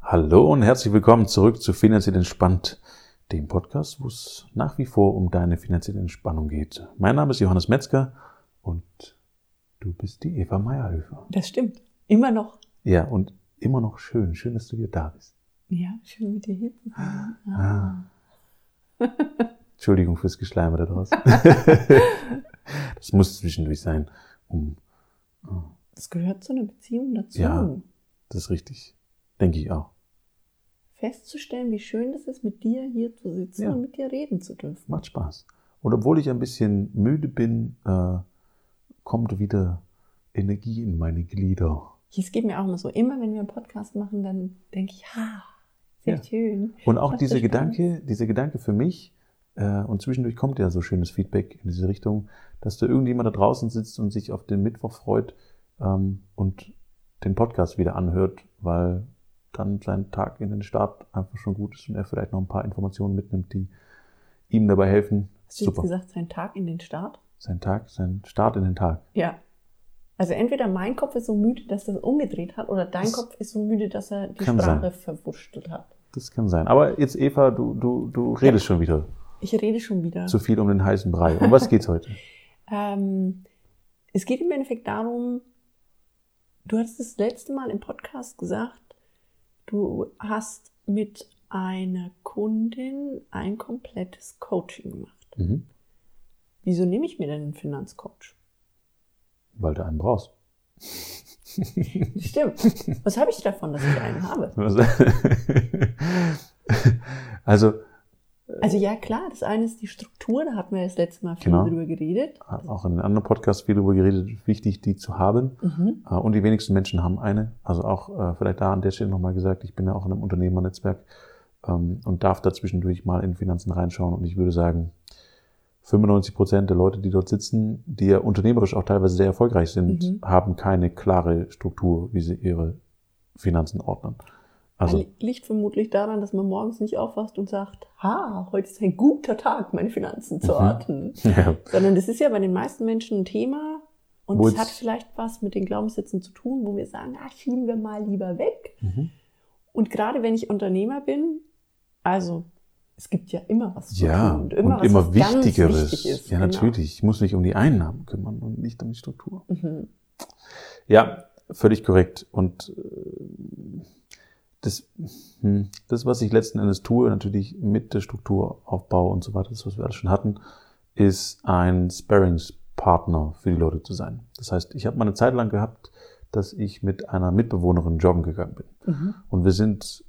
Hallo und herzlich willkommen zurück zu Finanziell Entspannt, dem Podcast, wo es nach wie vor um deine finanzielle Entspannung geht. Mein Name ist Johannes Metzger und du bist die Eva Meierhöfer. Das stimmt. Immer noch. Ja, und immer noch schön. Schön, dass du hier da bist. Ja, schön mit dir hier zu sein. Ah. Entschuldigung fürs Geschleime da draußen. das muss zwischendurch sein, um. Das gehört zu einer Beziehung dazu. Ja, das ist richtig. Denke ich auch. Festzustellen, wie schön das ist, mit dir hier zu sitzen Ja. und mit dir reden zu dürfen. Macht Spaß. Und obwohl ich ein bisschen müde bin, äh, kommt wieder Energie in meine Glieder. Es geht mir auch immer so. Immer wenn wir einen Podcast machen, dann denke ich, ha, sehr Ja. schön. Und auch dieser Spaß. Gedanke, dieser Gedanke für mich, äh, und zwischendurch kommt ja so schönes Feedback in diese Richtung, dass da irgendjemand da draußen sitzt und sich auf den Mittwoch freut ähm, und den Podcast wieder anhört, weil dann sein Tag in den Start einfach schon gut ist und er vielleicht noch ein paar Informationen mitnimmt, die ihm dabei helfen. Hast du jetzt gesagt, sein Tag in den Start? Sein Tag, sein Start in den Tag. Ja. Also entweder mein Kopf ist so müde, dass er es umgedreht hat, oder dein Das Kopf ist so müde, dass er die Sprache verwurschtelt hat. Das kann sein. Aber jetzt, Eva, du, du, du redest schon wieder Ich rede schon wieder. zu viel um den heißen Brei. Um was geht's heute? Ähm, es geht im Endeffekt darum, du hattest das letzte Mal im Podcast gesagt, du hast mit einer Kundin ein komplettes Coaching gemacht. Mhm. Wieso nehme ich mir denn einen Finanzcoach? Weil du einen brauchst. Stimmt. Was habe ich davon, dass ich einen habe? Also, Also ja, klar, das eine ist die Struktur, da hatten wir das letzte Mal viel Genau. drüber geredet. auch in einem anderen Podcast viel darüber geredet, wichtig, die zu haben. Mhm. Äh, Und die wenigsten Menschen haben eine. Also auch äh, vielleicht da an der Stelle nochmal gesagt, ich bin ja auch in einem Unternehmernetzwerk ähm, und darf da zwischendurch mal in Finanzen reinschauen. Und ich würde sagen, 95 Prozent der Leute, die dort sitzen, die ja unternehmerisch auch teilweise sehr erfolgreich sind, Mhm. haben keine klare Struktur, wie sie ihre Finanzen ordnen. Also, Li- Liegt vermutlich daran, dass man morgens nicht aufwacht und sagt, ha, heute ist ein guter Tag, meine Finanzen zu Mhm. ordnen. ja, Sondern das ist ja bei den meisten Menschen ein Thema und es hat vielleicht was mit den Glaubenssätzen zu tun, wo wir sagen, ah, schieben wir mal lieber weg. mhm. Und gerade wenn ich Unternehmer bin, also es gibt ja immer was zu ja tun und was, immer was ganz Wichtigeres. wichtig ist. ja, Genau. natürlich. Ich muss mich um die Einnahmen kümmern und nicht um die Struktur. Mhm. Ja, völlig korrekt. Und äh, das, hm, das, was ich letzten Endes tue, natürlich mit der Strukturaufbau und so weiter, das, was wir alles schon hatten, ist ein Sparringspartner für die Leute zu sein. Das heißt, ich habe mal eine Zeit lang gehabt, dass ich mit einer Mitbewohnerin joggen gegangen bin. Mhm. Und wir sind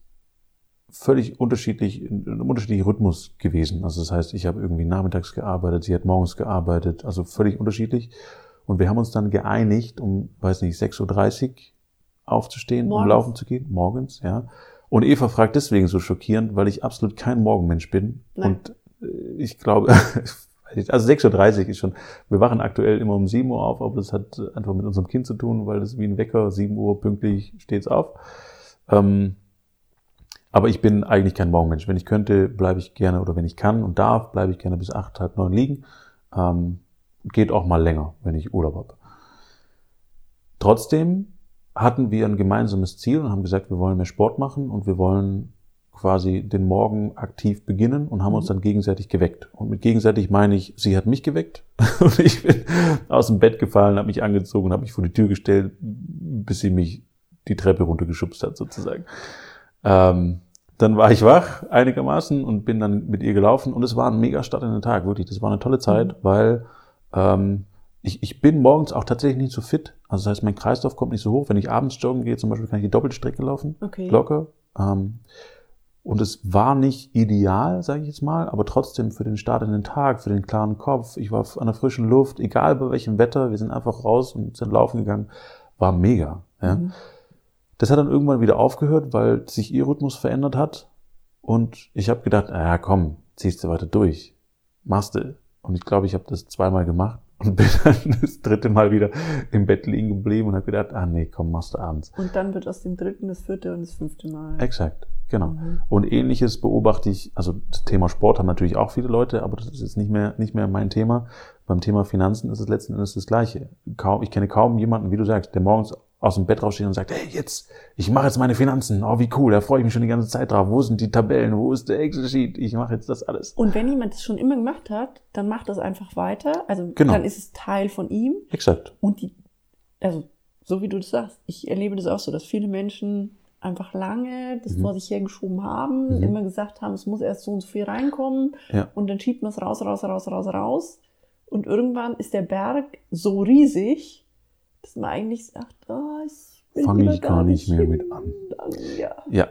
völlig unterschiedlich, in einem unterschiedlichen Rhythmus gewesen. Also das heißt, ich habe irgendwie nachmittags gearbeitet, sie hat morgens gearbeitet, also völlig unterschiedlich. Und wir haben uns dann geeinigt, um, weiß nicht, 6.30 Uhr aufzustehen, um Morgens? laufen zu gehen, morgens, ja. Und Eva fragt deswegen so schockierend, weil ich absolut kein Morgenmensch bin. Nein. Und äh, ich glaube, also 6.30 Uhr ist schon, wir wachen aktuell immer um 7 Uhr auf, aber das hat einfach mit unserem Kind zu tun, weil das wie ein Wecker, 7 Uhr pünktlich steht's auf. Ähm, aber ich bin eigentlich kein Morgenmensch. Wenn ich könnte, bleibe ich gerne, oder wenn ich kann und darf, bleibe ich gerne bis acht, halb neun liegen. Ähm, geht auch mal länger, wenn ich Urlaub habe. Trotzdem hatten wir ein gemeinsames Ziel und haben gesagt, wir wollen mehr Sport machen und wir wollen quasi den Morgen aktiv beginnen und haben uns dann gegenseitig geweckt. Und mit gegenseitig meine ich, sie hat mich geweckt und ich bin aus dem Bett gefallen, habe mich angezogen, habe mich vor die Tür gestellt, bis sie mich die Treppe runtergeschubst hat sozusagen. Ähm, dann war ich wach einigermaßen und bin dann mit ihr gelaufen und es war ein mega Start in den Tag, wirklich. Das war eine tolle Zeit, weil ähm, ich, ich bin morgens auch tatsächlich nicht so fit. Also das heißt, mein Kreislauf kommt nicht so hoch. Wenn ich abends joggen gehe, zum Beispiel, kann ich die Doppelstrecke laufen, Okay. locker. Ähm, und es war nicht ideal, sage ich jetzt mal, aber trotzdem für den Start in den Tag, für den klaren Kopf. Ich war an der frischen Luft, egal bei welchem Wetter. Wir sind einfach raus und sind laufen gegangen. War mega. Ja. Mhm. Das hat dann irgendwann wieder aufgehört, weil sich ihr Rhythmus verändert hat. Und ich habe gedacht, ah ja, komm, ziehst du weiter durch. Machst du. Und ich glaube, ich habe das zweimal gemacht und bin dann das dritte Mal wieder im Bett liegen geblieben und habe gedacht, ah nee, komm, machst du abends. Und dann wird aus dem dritten das vierte und das fünfte Mal. Exakt, genau. Mhm. Und ähnliches beobachte ich, also das Thema Sport haben natürlich auch viele Leute, aber das ist jetzt nicht mehr, nicht mehr mein Thema. Beim Thema Finanzen ist es letzten Endes das Gleiche. Kaum, ich kenne kaum jemanden, wie du sagst, der morgens aus dem Bett raussteht und sagt, hey, jetzt, ich mache jetzt meine Finanzen. Oh, wie cool, da freue ich mich schon die ganze Zeit drauf. Wo sind die Tabellen? Wo ist der Excel-Sheet? Ich mache jetzt das alles. Und wenn jemand das schon immer gemacht hat, dann macht das einfach weiter. Also Genau. dann ist es Teil von ihm. Exakt. Und die, also so wie du das sagst, ich erlebe das auch so, dass viele Menschen einfach lange das Mhm. vor sich hergeschoben haben, Mhm. immer gesagt haben, es muss erst so und so viel reinkommen Ja. und dann schiebt man es raus, raus, raus, raus, raus. Und irgendwann ist der Berg so riesig, dass man eigentlich sagt, ah, ich will Fang lieber ich gar nicht mehr mit an. Dann, ja. Ja.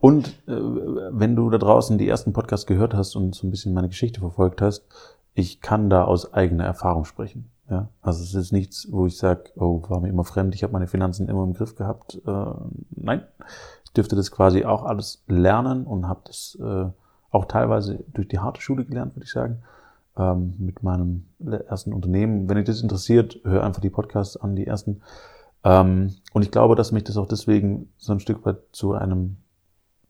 Und äh, wenn du da draußen die ersten Podcasts gehört hast und so ein bisschen meine Geschichte verfolgt hast, ich kann da aus eigener Erfahrung sprechen. Ja, also es ist nichts, wo ich sage, oh, war mir immer fremd, ich habe meine Finanzen immer im Griff gehabt. Äh, nein, ich dürfte das quasi auch alles lernen und habe das äh, auch teilweise durch die harte Schule gelernt, würde ich sagen, ähm, mit meinem ersten Unternehmen. Wenn dich das interessiert, hör einfach die Podcasts an, die ersten. Ähm, und ich glaube, dass mich das auch deswegen so ein Stück weit zu einem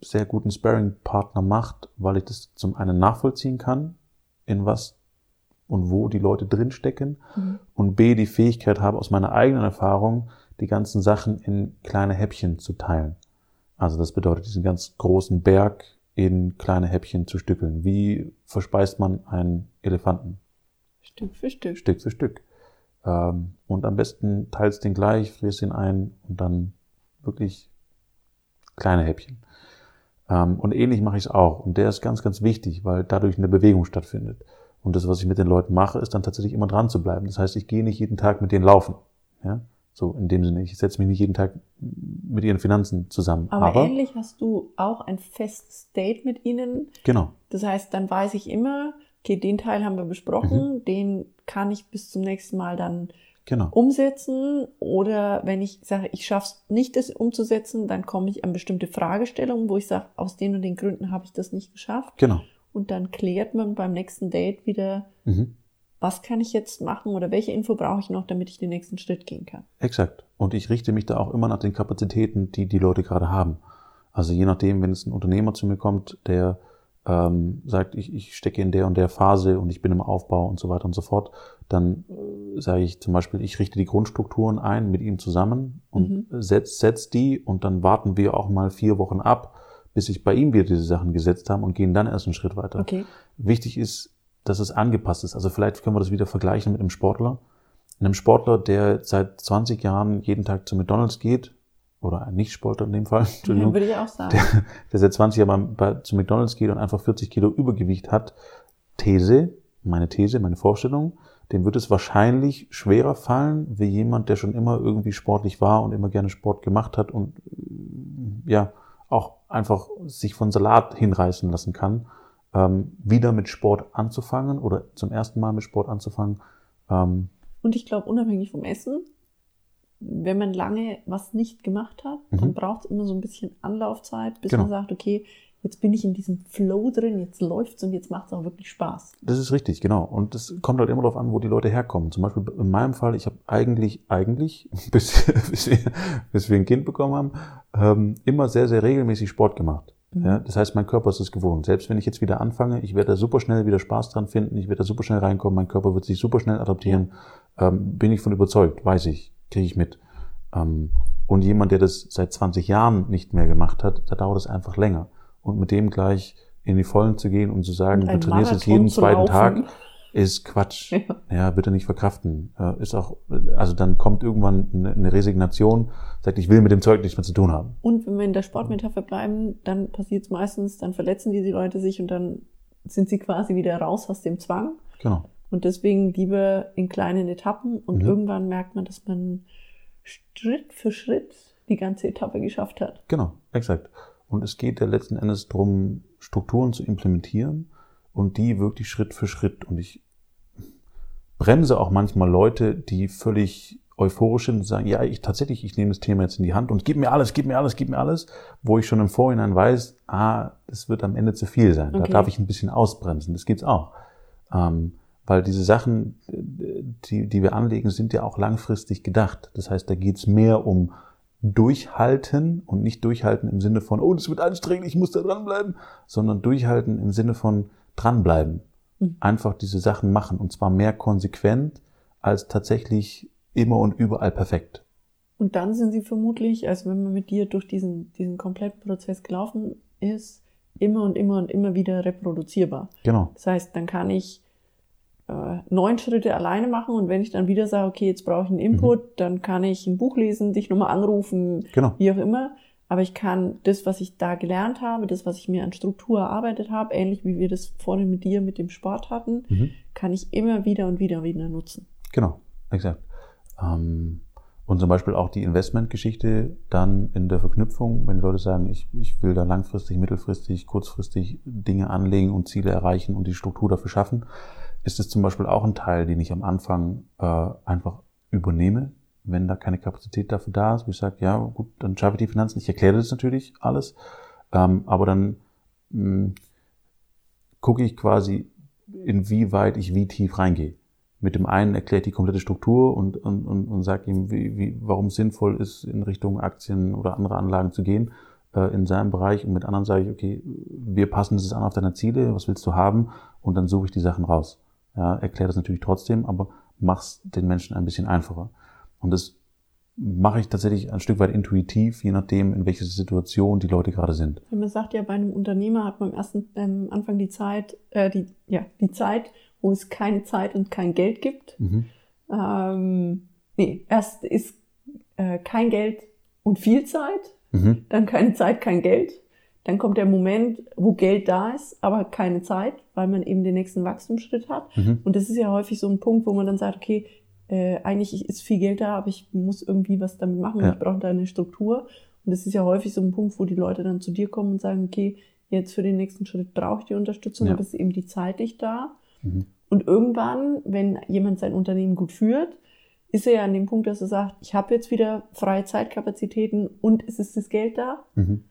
sehr guten Sparring-Partner macht, weil ich das zum einen nachvollziehen kann, in was und wo die Leute drinstecken Mhm. und B, die Fähigkeit habe, aus meiner eigenen Erfahrung die ganzen Sachen in kleine Häppchen zu teilen. Also das bedeutet, diesen ganz großen Berg in kleine Häppchen zu stückeln. Wie verspeist man einen Elefanten? Stück für Stück. Stück für Stück. Ähm, und am besten teilst den gleich, frierst ihn ein und dann wirklich kleine Häppchen. Ähm, und ähnlich mache ich es auch. Und der ist ganz, ganz wichtig, weil dadurch eine Bewegung stattfindet. Und das, was ich mit den Leuten mache, ist dann tatsächlich immer dran zu bleiben. Das heißt, ich gehe nicht jeden Tag mit denen laufen. Ja? So in dem Sinne, ich setze mich nicht jeden Tag mit ihren Finanzen zusammen. Aber, Aber, ähnlich hast du auch ein festes Date mit ihnen. genau, Das heißt, dann weiß ich immer, okay, den Teil haben wir besprochen, Mhm. den kann ich bis zum nächsten Mal dann genau. umsetzen. Oder wenn ich sage, ich schaffe es nicht, das umzusetzen, dann komme ich an bestimmte Fragestellungen, wo ich sage, aus den und den Gründen habe ich das nicht geschafft. Genau. Und dann klärt man beim nächsten Date wieder, Mhm. was kann ich jetzt machen oder welche Info brauche ich noch, damit ich den nächsten Schritt gehen kann. Exakt. Und ich richte mich da auch immer nach den Kapazitäten, die die Leute gerade haben. Also je nachdem, wenn es ein Unternehmer zu mir kommt, der ähm, sagt, ich, ich stecke in der und der Phase und ich bin im Aufbau und so weiter und so fort, dann äh, sage ich zum Beispiel, ich richte die Grundstrukturen ein mit ihm zusammen und setz, setz die und dann warten wir auch mal vier Wochen ab, bis sich bei ihm wieder diese Sachen gesetzt haben und gehen dann erst einen Schritt weiter. Okay. Wichtig ist, dass es angepasst ist. Also vielleicht können wir das wieder vergleichen mit einem Sportler. Einem Sportler, der seit 20 Jahren jeden Tag zu McDonalds geht, oder ein Nicht-Sportler in dem Fall, Entschuldigung, würde ich auch sagen. der, der seit 20 Jahren bei, zu McDonalds geht und einfach 40 Kilo Übergewicht hat, These, meine These, meine Vorstellung, dem wird es wahrscheinlich schwerer fallen, wie jemand, der schon immer irgendwie sportlich war und immer gerne Sport gemacht hat und äh, ja, auch einfach sich von Salat hinreißen lassen kann, ähm, wieder mit Sport anzufangen oder zum ersten Mal mit Sport anzufangen. Ähm, Und ich glaube, unabhängig vom Essen, wenn man lange was nicht gemacht hat, dann Mhm. braucht es immer so ein bisschen Anlaufzeit, bis Genau. man sagt, okay, jetzt bin ich in diesem Flow drin, jetzt läuft's und jetzt macht es auch wirklich Spaß. Das ist richtig, genau. Und das kommt halt immer darauf an, wo die Leute herkommen. Zum Beispiel in meinem Fall, ich habe eigentlich, eigentlich, bis, bis, wir, bis wir ein Kind bekommen haben, ähm, immer sehr, sehr regelmäßig Sport gemacht. Mhm. Ja, das heißt, mein Körper ist es gewohnt. Selbst wenn ich jetzt wieder anfange, ich werde da super schnell wieder Spaß dran finden, ich werde da super schnell reinkommen, mein Körper wird sich super schnell adaptieren. Ähm, bin ich von überzeugt, weiß ich, kriege ich mit. Ähm, und jemand, der das seit 20 Jahren nicht mehr gemacht hat, da dauert es einfach länger. Und mit dem gleich in die Vollen zu gehen und zu sagen, du trainierst jetzt jeden zweiten. Tag, ist Quatsch. Ja. Ja, bitte nicht verkraften. Äh, Ist auch, also dann kommt irgendwann eine eine Resignation, sagt, ich will mit dem Zeug nichts mehr zu tun haben. Und wenn wir in der Sportmetapher bleiben, dann passiert es meistens, dann verletzen diese Leute sich und dann sind sie quasi wieder raus aus dem Zwang. Genau. Und deswegen lieber in kleinen Etappen und Mhm. irgendwann merkt man, dass man Schritt für Schritt die ganze Etappe geschafft hat. Genau, exakt. Und es geht ja letzten Endes darum, Strukturen zu implementieren und die wirklich Schritt für Schritt. Und ich bremse auch manchmal Leute, die völlig euphorisch sind und sagen, ja, ich tatsächlich, ich nehme das Thema jetzt in die Hand und gib mir alles, gib mir alles, gib mir alles, wo ich schon im Vorhinein weiß, ah, das wird am Ende zu viel sein. Da Okay. darf ich ein bisschen ausbremsen. Das geht's auch. Ähm, weil diese Sachen, die, die wir anlegen, sind ja auch langfristig gedacht. Das heißt, da geht's mehr um Durchhalten und nicht Durchhalten im Sinne von, oh, das wird anstrengend, ich muss da dranbleiben, sondern Durchhalten im Sinne von dranbleiben. Mhm. Einfach diese Sachen machen und zwar mehr konsequent als tatsächlich immer und überall perfekt. Und dann sind sie vermutlich, also wenn man mit dir durch diesen, diesen kompletten Prozess gelaufen ist, immer und immer und immer wieder reproduzierbar. Genau. Das heißt, dann kann ich äh, neun Schritte alleine machen und wenn ich dann wieder sage, okay, jetzt brauche ich einen Input, mhm. dann kann ich ein Buch lesen, dich nochmal anrufen, genau. wie auch immer. Aber ich kann das, was ich da gelernt habe, das, was ich mir an Struktur erarbeitet habe, ähnlich wie wir das vorhin mit dir mit dem Sport hatten, mhm. kann ich immer wieder und wieder wieder nutzen. Genau, exakt. Ähm, und zum Beispiel auch die Investmentgeschichte dann in der Verknüpfung, wenn die Leute sagen, ich, ich will da langfristig, mittelfristig, kurzfristig Dinge anlegen und Ziele erreichen und die Struktur dafür schaffen, ist es zum Beispiel auch ein Teil, den ich am Anfang äh, einfach übernehme, wenn da keine Kapazität dafür da ist, wo ich sage, ja gut, dann schaffe ich die Finanzen. Ich erkläre das natürlich alles, ähm, aber dann mh, hm, gucke ich quasi, inwieweit ich wie tief reingehe. Mit dem einen erkläre ich die komplette Struktur und, und, und, und sage ihm, wie, wie, warum es sinnvoll ist, in Richtung Aktien oder andere Anlagen zu gehen äh, in seinem Bereich. Und mit anderen sage ich, okay, wir passen das an auf deine Ziele, was willst du haben? Und dann suche ich die Sachen raus. Ja, erkläre das natürlich trotzdem, aber mach's den Menschen ein bisschen einfacher. Und das mache ich tatsächlich ein Stück weit intuitiv, je nachdem, in welcher Situation die Leute gerade sind. Man sagt ja, bei einem Unternehmer hat man am ersten ähm, Anfang die Zeit, äh, die, ja, die Zeit, wo es keine Zeit und kein Geld gibt. Mhm. Ähm, nee, erst ist äh, kein Geld und viel Zeit, mhm. dann keine Zeit, kein Geld. Dann kommt der Moment, wo Geld da ist, aber keine Zeit, weil man eben den nächsten Wachstumsschritt hat. Mhm. Und das ist ja häufig so ein Punkt, wo man dann sagt, okay, äh, eigentlich ist viel Geld da, aber ich muss irgendwie was damit machen ja. ich brauche da eine Struktur. Und das ist ja häufig so ein Punkt, wo die Leute dann zu dir kommen und sagen, okay, jetzt für den nächsten Schritt brauche ich die Unterstützung, ja. aber es ist eben die Zeit nicht da. Mhm. Und irgendwann, wenn jemand sein Unternehmen gut führt, ist er ja an dem Punkt, dass er sagt, ich habe jetzt wieder freie Zeitkapazitäten und es ist das Geld da. Mhm.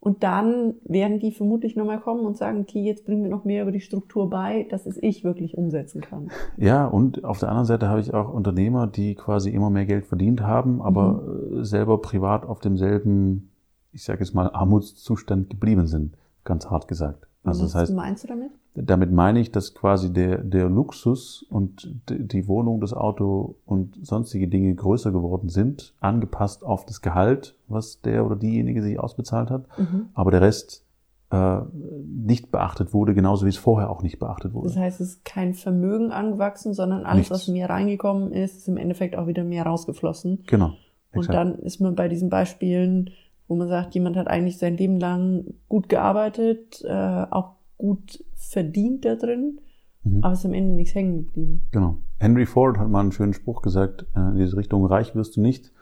Und dann werden die vermutlich nochmal kommen und sagen, okay, jetzt bringen wir noch mehr über die Struktur bei, dass es ich wirklich umsetzen kann. Ja, und auf der anderen Seite habe ich auch Unternehmer, die quasi immer mehr Geld verdient haben, aber mhm. selber privat auf demselben, ich sage jetzt mal, Armutszustand geblieben sind, ganz hart gesagt. Also Was das heißt, meinst du damit? Damit meine ich, dass quasi der, der Luxus und die Wohnung, das Auto und sonstige Dinge größer geworden sind, angepasst auf das Gehalt, was der oder diejenige sich ausbezahlt hat, mhm. aber der Rest äh, nicht beachtet wurde, genauso wie es vorher auch nicht beachtet wurde. Das heißt, es ist kein Vermögen angewachsen, sondern alles, Nichts. was mehr reingekommen ist, ist im Endeffekt auch wieder mehr rausgeflossen. Genau. Exakt. Und dann ist man bei diesen Beispielen wo man sagt, jemand hat eigentlich sein Leben lang gut gearbeitet, äh, auch gut verdient da drin, mhm. aber ist am Ende nichts hängen geblieben. Genau. Henry Ford hat mal einen schönen Spruch gesagt, äh, in diese Richtung, reich wirst du nicht,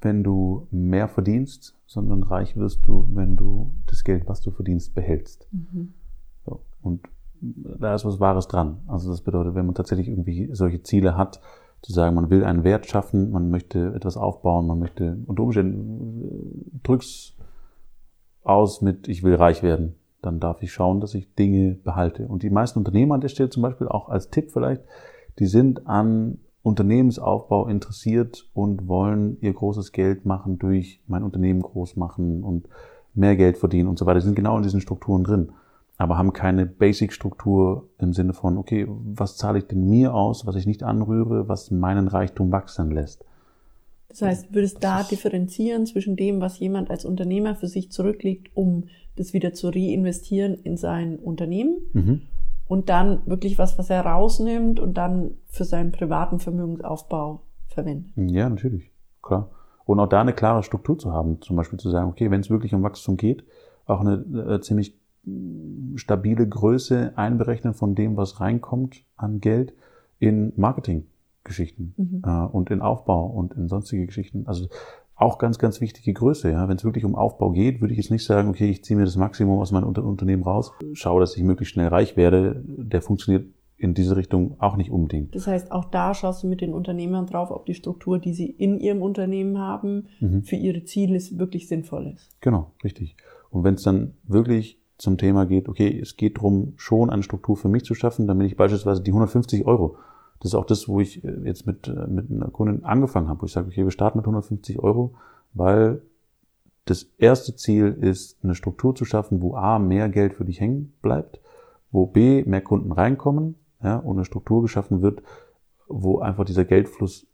wenn du mehr verdienst, sondern reich wirst du, wenn du das Geld, was du verdienst, behältst. Mhm. So. Und da ist was Wahres dran. Also das bedeutet, wenn man tatsächlich irgendwie solche Ziele hat, zu sagen, man will einen Wert schaffen, man möchte etwas aufbauen, man möchte unter Umständen drück's aus mit, ich will reich werden. Dann darf ich schauen, dass ich Dinge behalte. Und die meisten Unternehmer an der Stelle zum Beispiel auch als Tipp vielleicht, die sind an Unternehmensaufbau interessiert und wollen ihr großes Geld machen durch mein Unternehmen groß machen und mehr Geld verdienen und so weiter. Die sind genau in diesen Strukturen drin aber haben keine Basic-Struktur im Sinne von, okay, was zahle ich denn mir aus, was ich nicht anrühre, was meinen Reichtum wachsen lässt. Das heißt, würdest da differenzieren zwischen dem, was jemand als Unternehmer für sich zurücklegt, um das wieder zu reinvestieren in sein Unternehmen mhm. und dann wirklich was, was er rausnimmt und dann für seinen privaten Vermögensaufbau verwendet? Ja, natürlich, klar. Und auch da eine klare Struktur zu haben, zum Beispiel zu sagen, okay, wenn es wirklich um Wachstum geht, auch eine äh, ziemlich stabile Größe einberechnen von dem, was reinkommt an Geld in Marketinggeschichten mhm. äh, und in Aufbau und in sonstige Geschichten. Also auch ganz, ganz wichtige Größe. Ja. Wenn es wirklich um Aufbau geht, würde ich jetzt nicht sagen, okay, ich ziehe mir das Maximum aus meinem Unter Unternehmen raus, schaue, dass ich möglichst schnell reich werde. Der funktioniert in diese Richtung auch nicht unbedingt. Das heißt, auch da schaust du mit den Unternehmern drauf, ob die Struktur, die sie in ihrem Unternehmen haben, mhm. für ihre Ziele wirklich sinnvoll ist. Genau, richtig. Und wenn es dann wirklich zum Thema geht, okay, es geht darum, schon eine Struktur für mich zu schaffen, damit ich beispielsweise die 150 Euro, das ist auch das, wo ich äh, jetzt mit, äh, mit einer Kundin angefangen habe, wo ich sage, okay, wir starten mit 150 Euro, weil das erste Ziel ist, eine Struktur zu schaffen, wo A, mehr Geld für dich hängen bleibt, wo B, mehr Kunden reinkommen, ja, und eine Struktur geschaffen wird, wo einfach dieser Geldfluss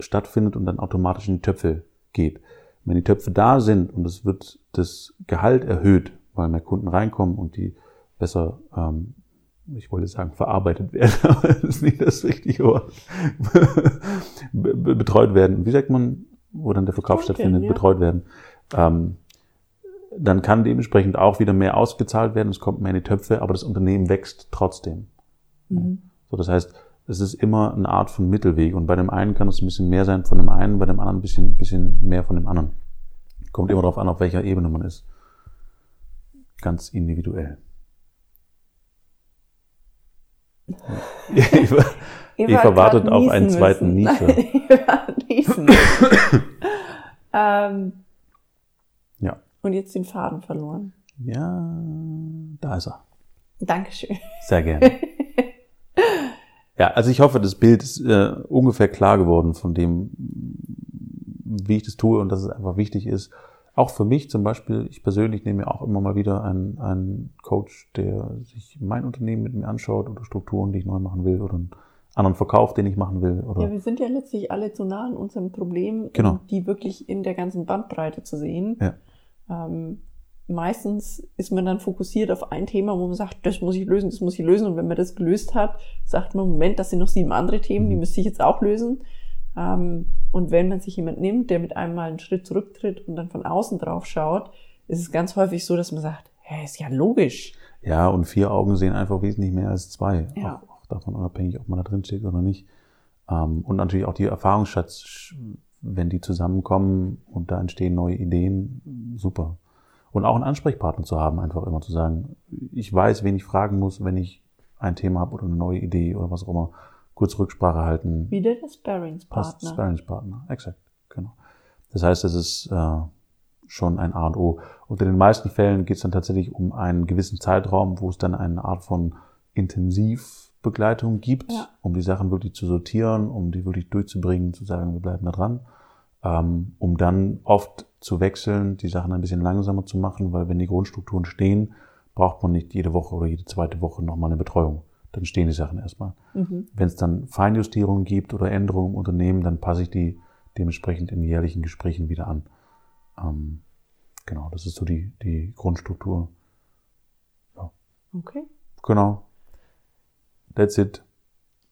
stattfindet und dann automatisch in die Töpfe geht. Wenn die Töpfe da sind und es wird das Gehalt erhöht, weil mehr Kunden reinkommen und die besser, ähm, ich wollte sagen, verarbeitet werden, aber das ist nicht das richtige Wort, betreut werden. Wie sagt man, wo dann der Verkauf betreut stattfindet, werden, ja. betreut werden. Ähm, dann kann dementsprechend auch wieder mehr ausgezahlt werden, es kommt mehr in die Töpfe, aber das Unternehmen wächst trotzdem. Mhm. So, das heißt, es ist immer eine Art von Mittelweg. Und bei dem einen kann es ein bisschen mehr sein von dem einen, bei dem anderen ein bisschen, bisschen mehr von dem anderen. Kommt immer darauf an, auf welcher Ebene man ist. Ganz individuell. Eva, Eva wartet auf einen zweiten Nieser. niesen. ähm, ja. Und jetzt den Faden verloren. Ja, da ist er. Dankeschön. Sehr gerne. Ja, also ich hoffe, das Bild ist äh, ungefähr klar geworden von dem, wie ich das tue und dass es einfach wichtig ist. Auch für mich zum Beispiel, ich persönlich nehme mir auch immer mal wieder einen, einen Coach, der sich mein Unternehmen mit mir anschaut oder Strukturen, die ich neu machen will oder einen anderen Verkauf, den ich machen will. Oder ja, wir sind ja letztlich alle zu nah an unserem Problem, genau. die wirklich in der ganzen Bandbreite zu sehen. Ja. Ähm, meistens ist man dann fokussiert auf ein Thema, wo man sagt, das muss ich lösen, das muss ich lösen. Und wenn man das gelöst hat, sagt man, Moment, das sind noch sieben andere Themen, die mhm. müsste ich jetzt auch lösen. Ähm, und wenn man sich jemand nimmt, der mit einem mal einen Schritt zurücktritt und dann von außen drauf schaut, ist es ganz häufig so, dass man sagt, hä, ist ja logisch. Ja, und vier Augen sehen einfach wesentlich mehr als zwei. Ja. Auch, auch davon unabhängig, ob man da drin steht oder nicht. Ähm, und natürlich auch die Erfahrungsschatz, wenn die zusammenkommen und da entstehen neue Ideen, super. Und auch einen Ansprechpartner zu haben, einfach immer zu sagen, ich weiß, wen ich fragen muss, wenn ich ein Thema habe oder eine neue Idee oder was auch immer. Kurz Rücksprache halten. Wieder der Sparringspartner. Sparringspartner, exakt, genau. Das heißt, es ist äh, schon ein A und O. Und in den meisten Fällen geht es dann tatsächlich um einen gewissen Zeitraum, wo es dann eine Art von Intensivbegleitung gibt, ja. um die Sachen wirklich zu sortieren, um die wirklich durchzubringen, zu sagen, wir bleiben da dran, ähm, um dann oft zu wechseln, die Sachen ein bisschen langsamer zu machen, weil wenn die Grundstrukturen stehen, braucht man nicht jede Woche oder jede zweite Woche nochmal eine Betreuung. Dann stehen die Sachen erstmal. Mhm. Wenn es dann Feinjustierungen gibt oder Änderungen im Unternehmen, dann passe ich die dementsprechend in jährlichen Gesprächen wieder an. Ähm, genau, das ist so die, die Grundstruktur. Ja. Okay. Genau. That's it.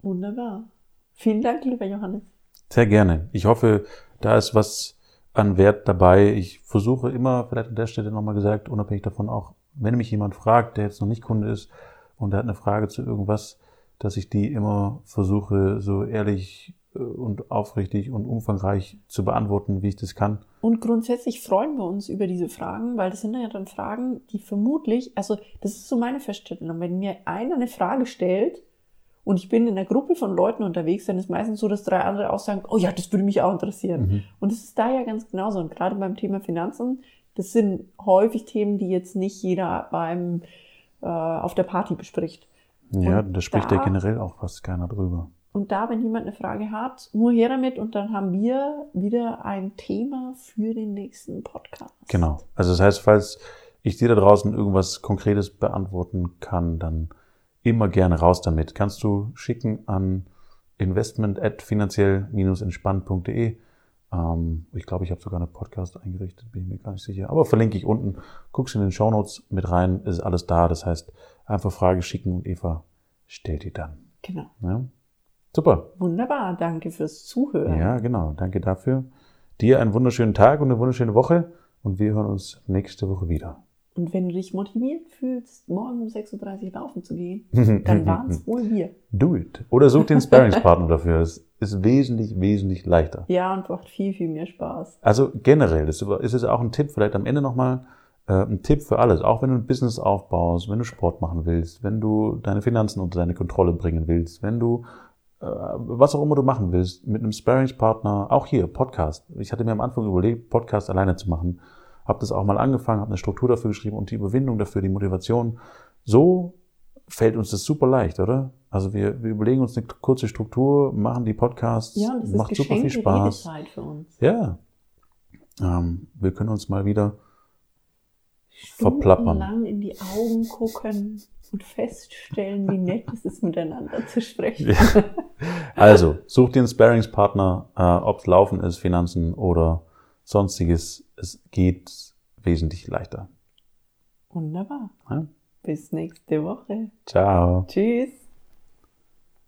Wunderbar. Vielen Dank, lieber Johannes. Sehr gerne. Ich hoffe, da ist was an Wert dabei. Ich versuche immer, vielleicht an der Stelle nochmal gesagt, unabhängig davon auch, wenn mich jemand fragt, der jetzt noch nicht Kunde ist und der hat eine Frage zu irgendwas, dass ich die immer versuche, so ehrlich äh, und aufrichtig und umfangreich zu beantworten, wie ich das kann. Und grundsätzlich freuen wir uns über diese Fragen, weil das sind ja dann Fragen, die vermutlich, also das ist so meine Feststellung, wenn mir einer eine Frage stellt, und ich bin in einer Gruppe von Leuten unterwegs, dann ist meistens so, dass drei andere auch sagen, oh ja, das würde mich auch interessieren. Mhm. Und es ist da ja ganz genauso. Und gerade beim Thema Finanzen, das sind häufig Themen, die jetzt nicht jeder beim äh, auf der Party bespricht. Ja, da spricht da, ja generell auch fast keiner drüber. Und da, wenn jemand eine Frage hat, nur her damit und dann haben wir wieder ein Thema für den nächsten Podcast. Genau. Also das heißt, falls ich dir da draußen irgendwas Konkretes beantworten kann, dann immer gerne raus damit. Kannst du schicken an investment at finanziell-entspannt.de. Ähm, ich glaube, ich habe sogar eine Podcast eingerichtet, bin ich mir gar nicht sicher. Aber verlinke ich unten. Guckst in den Show Notes mit rein, ist alles da. Das heißt, einfach Frage schicken und Eva stellt die dann. Genau. Ja? Super. Wunderbar. Danke fürs Zuhören. Ja, genau. Danke dafür. Dir einen wunderschönen Tag und eine wunderschöne Woche und wir hören uns nächste Woche wieder. Und wenn du dich motiviert fühlst, morgen um 6.30 Uhr laufen zu gehen, dann waren es wohl wir. Do it. Oder such den Sparringspartner dafür. Es ist wesentlich, wesentlich leichter. Ja, und macht viel, viel mehr Spaß. Also generell, das ist es auch ein Tipp, vielleicht am Ende nochmal, äh, ein Tipp für alles. Auch wenn du ein Business aufbaust, wenn du Sport machen willst, wenn du deine Finanzen unter deine Kontrolle bringen willst, wenn du äh, was auch immer du machen willst, mit einem Sparringspartner, auch hier, Podcast. Ich hatte mir am Anfang überlegt, Podcast alleine zu machen habe das auch mal angefangen, habe eine Struktur dafür geschrieben und die Überwindung dafür, die Motivation. So fällt uns das super leicht, oder? Also wir, wir überlegen uns eine kurze Struktur, machen die Podcasts, ja, das macht super viel Spaß. Redezeit für uns. Ja. Ähm, wir können uns mal wieder verplappern. lang in die Augen gucken und feststellen, wie nett es ist, miteinander zu sprechen. Ja. Also, such dir einen Sparingspartner, äh, ob es Laufen ist, Finanzen oder sonstiges. Es geht wesentlich leichter. Wunderbar. Ja? Bis nächste Woche. Ciao. Tschüss.